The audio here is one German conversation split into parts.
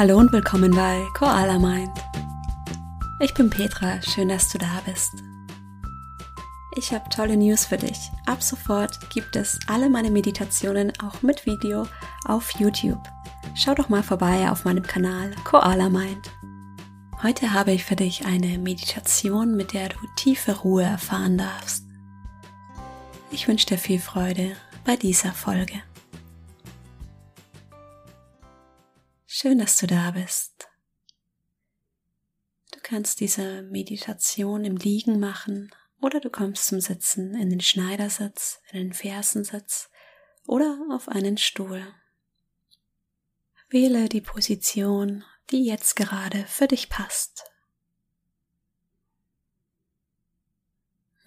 Hallo und willkommen bei Koala Mind. Ich bin Petra, schön, dass du da bist. Ich habe tolle News für dich. Ab sofort gibt es alle meine Meditationen auch mit Video auf YouTube. Schau doch mal vorbei auf meinem Kanal Koala Mind. Heute habe ich für dich eine Meditation, mit der du tiefe Ruhe erfahren darfst. Ich wünsche dir viel Freude bei dieser Folge. Schön, dass du da bist. Du kannst diese Meditation im Liegen machen oder du kommst zum Sitzen in den Schneidersitz, in den Fersensitz oder auf einen Stuhl. Wähle die Position, die jetzt gerade für dich passt.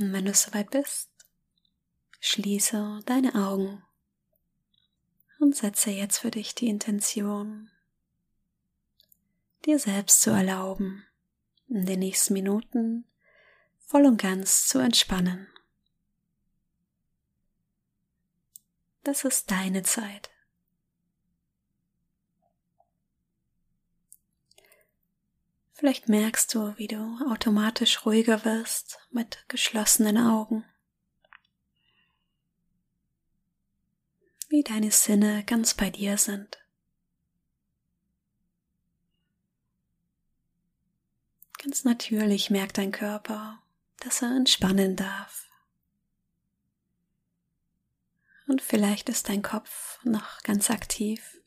Und wenn du soweit bist, schließe deine Augen und setze jetzt für dich die Intention, dir selbst zu erlauben, in den nächsten Minuten voll und ganz zu entspannen. Das ist deine Zeit. Vielleicht merkst du, wie du automatisch ruhiger wirst mit geschlossenen Augen. Wie deine Sinne ganz bei dir sind. Ganz natürlich merkt dein Körper, dass er entspannen darf. Und vielleicht ist dein Kopf noch ganz aktiv.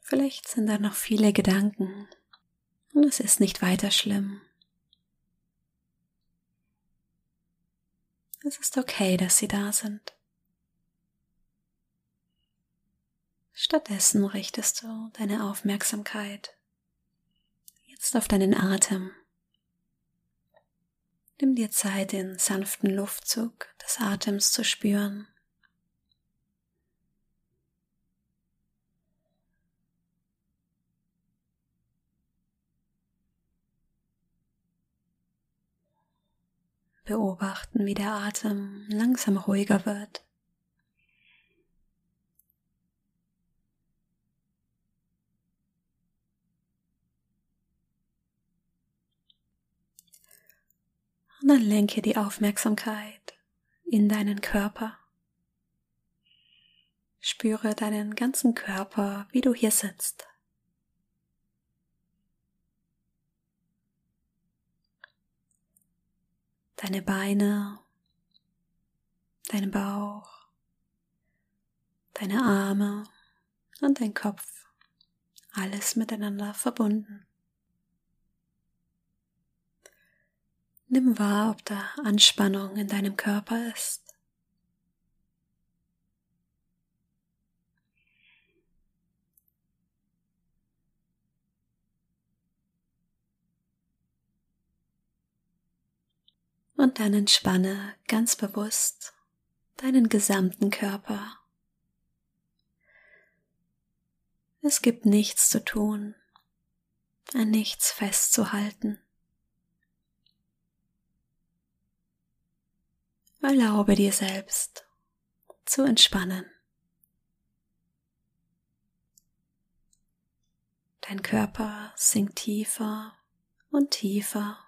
Vielleicht sind da noch viele Gedanken und es ist nicht weiter schlimm. Es ist okay, dass sie da sind. Stattdessen richtest du deine Aufmerksamkeit jetzt auf deinen Atem. Nimm dir Zeit, den sanften Luftzug des Atems zu spüren. Beobachten, wie der Atem langsam ruhiger wird. Und dann lenke die Aufmerksamkeit in deinen Körper. Spüre deinen ganzen Körper, wie du hier sitzt. Deine Beine, deinen Bauch, deine Arme und dein Kopf, alles miteinander verbunden. Nimm wahr, ob da Anspannung in deinem Körper ist. Und dann entspanne ganz bewusst deinen gesamten Körper. Es gibt nichts zu tun, an nichts festzuhalten. Erlaube dir selbst zu entspannen. Dein Körper sinkt tiefer und tiefer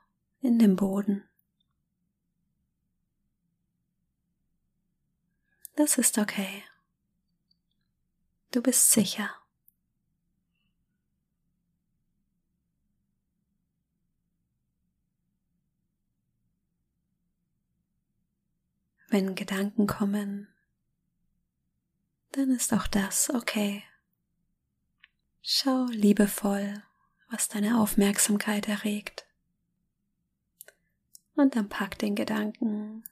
in den Boden. Das ist okay. Du bist sicher. Wenn Gedanken kommen, dann ist auch das okay. Schau liebevoll, was deine Aufmerksamkeit erregt. Und dann pack den Gedanken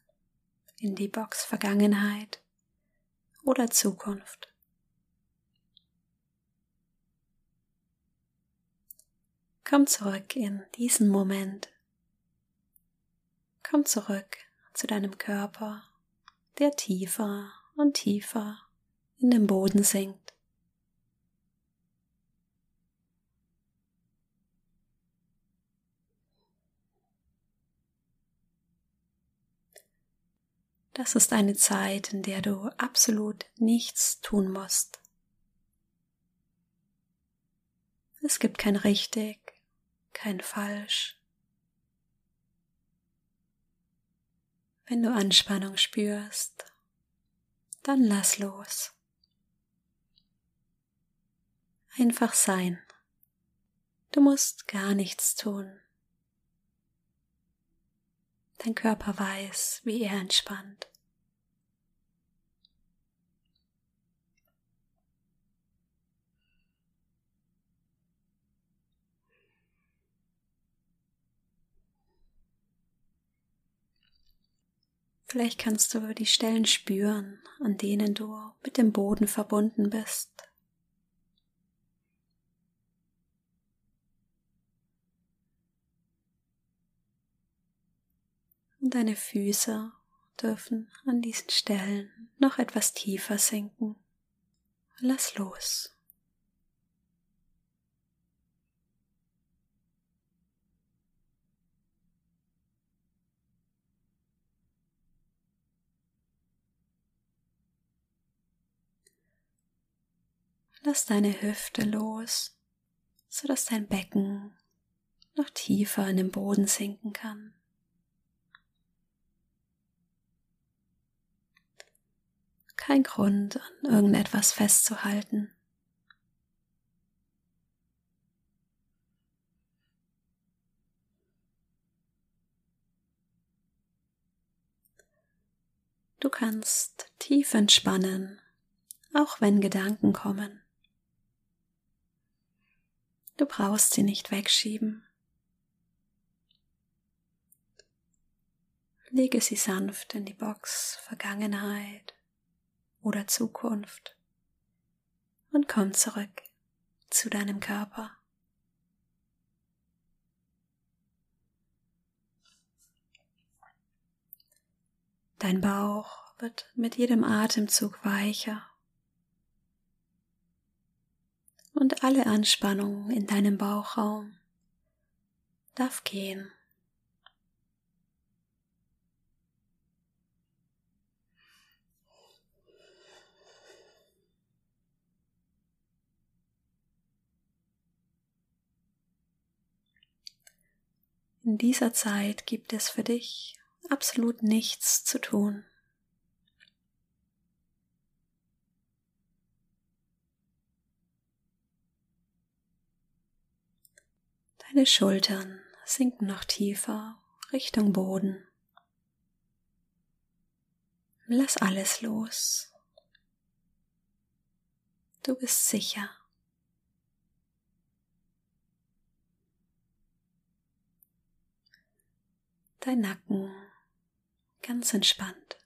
in die Box Vergangenheit oder Zukunft. Komm zurück in diesen Moment. Komm zurück zu deinem Körper, der tiefer und tiefer in den Boden sinkt. Das ist eine Zeit, in der du absolut nichts tun musst. Es gibt kein richtig, kein falsch. Wenn du Anspannung spürst, dann lass los. Einfach sein. Du musst gar nichts tun. Dein Körper weiß, wie er entspannt. Vielleicht kannst du die Stellen spüren, an denen du mit dem Boden verbunden bist. Und deine Füße dürfen an diesen Stellen noch etwas tiefer sinken. Lass los. Lass deine Hüfte los, sodass dein Becken noch tiefer in den Boden sinken kann. kein Grund, an irgendetwas festzuhalten. Du kannst tief entspannen, auch wenn Gedanken kommen. Du brauchst sie nicht wegschieben. Lege sie sanft in die Box Vergangenheit oder Zukunft und komm zurück zu deinem Körper. Dein Bauch wird mit jedem Atemzug weicher und alle Anspannung in deinem Bauchraum darf gehen. In dieser Zeit gibt es für dich absolut nichts zu tun. Deine Schultern sinken noch tiefer Richtung Boden. Lass alles los. Du bist sicher. dein Nacken ganz entspannt.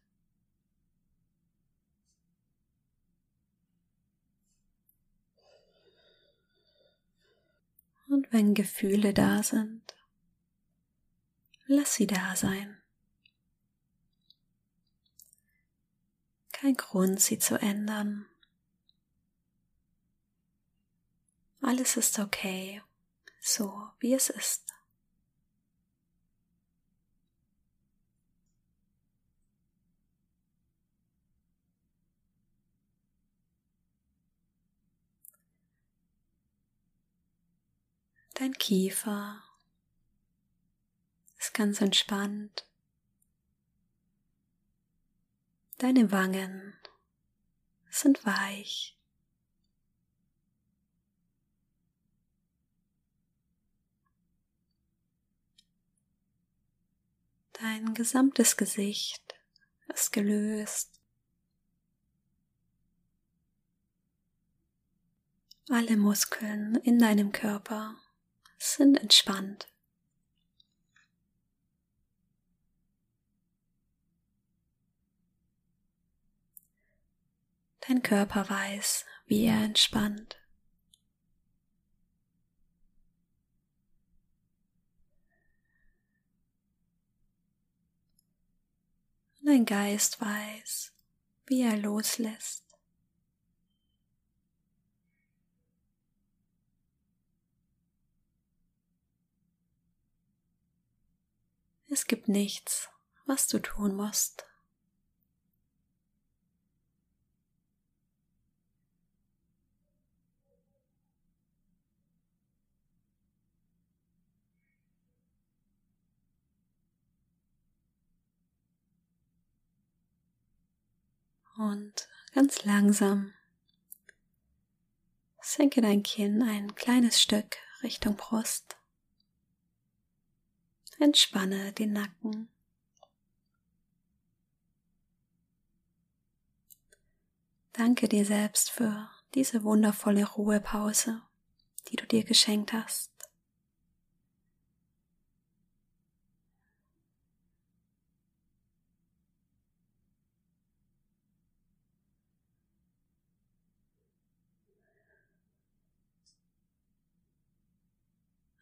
Und wenn Gefühle da sind, lass sie da sein. Kein Grund, sie zu ändern. Alles ist okay, so wie es ist. Dein Kiefer ist ganz entspannt. Deine Wangen sind weich. Dein gesamtes Gesicht ist gelöst. Alle Muskeln in deinem Körper sind entspannt. Dein Körper weiß, wie er entspannt. dein Geist weiß, wie er loslässt. Es gibt nichts, was du tun musst. Und ganz langsam senke dein Kinn ein kleines Stück Richtung Brust. Entspanne den Nacken. Danke dir selbst für diese wundervolle Ruhepause, die du dir geschenkt hast.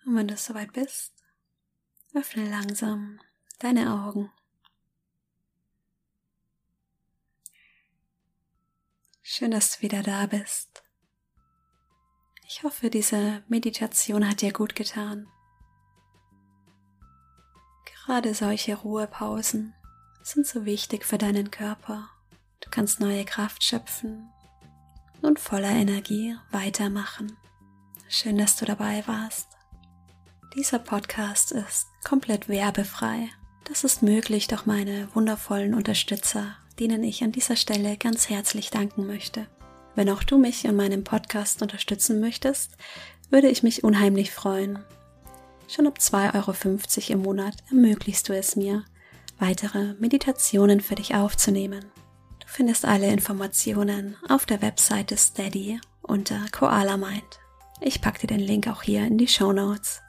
Und wenn du soweit bist, öffne langsam deine Augen. Schön, dass du wieder da bist. Ich hoffe, diese Meditation hat dir gut getan. Gerade solche Ruhepausen sind so wichtig für deinen Körper. Du kannst neue Kraft schöpfen und voller Energie weitermachen. Schön, dass du dabei warst. Dieser Podcast ist komplett werbefrei. Das ist möglich durch meine wundervollen Unterstützer, denen ich an dieser Stelle ganz herzlich danken möchte. Wenn auch du mich in meinem Podcast unterstützen möchtest, würde ich mich unheimlich freuen. Schon ab 2,50 Euro im Monat ermöglichst du es mir, weitere Meditationen für dich aufzunehmen. Du findest alle Informationen auf der Webseite Steady unter Koala Mind. Ich packe dir den Link auch hier in die Show Notes.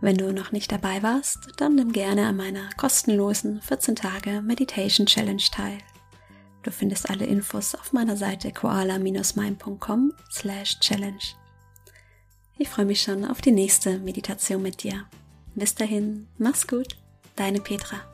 Wenn du noch nicht dabei warst, dann nimm gerne an meiner kostenlosen 14 Tage Meditation Challenge teil. Du findest alle Infos auf meiner Seite koala-mind.com slash challenge. Ich freue mich schon auf die nächste Meditation mit dir. Bis dahin, mach's gut, deine Petra.